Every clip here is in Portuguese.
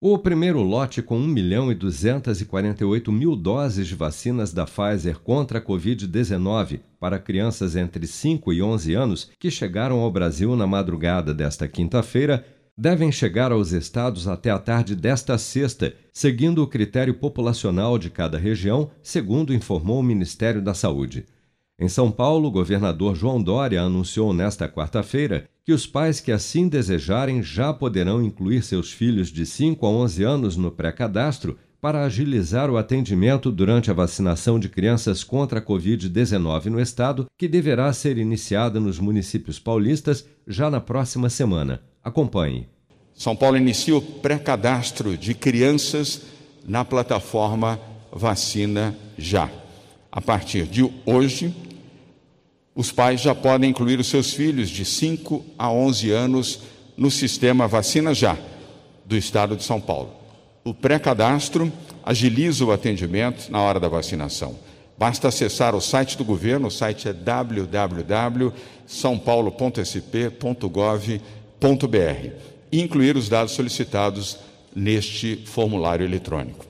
O primeiro lote com 1 milhão e 248 mil doses de vacinas da Pfizer contra a Covid-19 para crianças entre 5 e 11 anos que chegaram ao Brasil na madrugada desta quinta-feira devem chegar aos estados até a tarde desta sexta, seguindo o critério populacional de cada região, segundo informou o Ministério da Saúde. Em São Paulo, o governador João Dória anunciou nesta quarta-feira que os pais que assim desejarem já poderão incluir seus filhos de 5 a 11 anos no pré-cadastro para agilizar o atendimento durante a vacinação de crianças contra a Covid-19 no estado, que deverá ser iniciada nos municípios paulistas já na próxima semana. Acompanhe. São Paulo inicia o pré-cadastro de crianças na plataforma Vacina Já. A partir de hoje, os pais já podem incluir os seus filhos de 5 a 11 anos no sistema Vacina Já do Estado de São Paulo. O pré-cadastro agiliza o atendimento na hora da vacinação. Basta acessar o site do governo, o site é www.saopaulo.sp.gov.br e incluir os dados solicitados neste formulário eletrônico.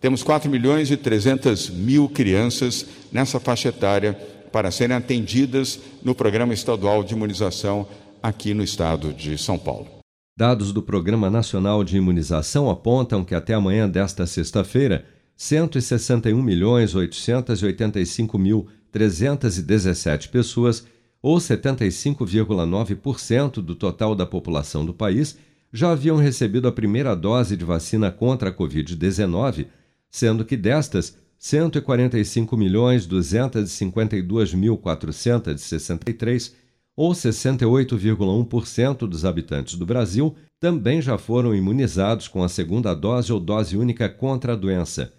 Temos 4 milhões e 300 mil crianças nessa faixa etária para serem atendidas no Programa Estadual de Imunização aqui no estado de São Paulo. Dados do Programa Nacional de Imunização apontam que até amanhã desta sexta-feira, 161.885.317 pessoas, ou 75,9% do total da população do país, já haviam recebido a primeira dose de vacina contra a Covid-19, sendo que destas, 145.252.463, ou 68,1% dos habitantes do Brasil, também já foram imunizados com a segunda dose ou dose única contra a doença.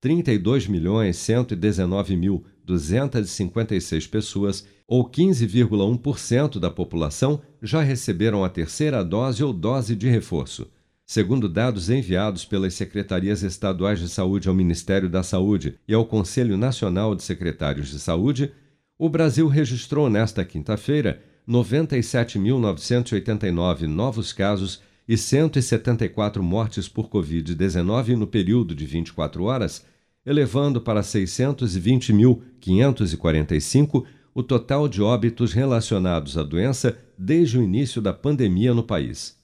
32.119.256 pessoas, ou 15,1% da população, já receberam a terceira dose ou dose de reforço. Segundo dados enviados pelas secretarias estaduais de saúde ao Ministério da Saúde e ao Conselho Nacional de Secretários de Saúde, o Brasil registrou nesta quinta-feira 97.989 novos casos e 174 mortes por Covid-19 no período de 24 horas, elevando para 620.545 o total de óbitos relacionados à doença desde o início da pandemia no país.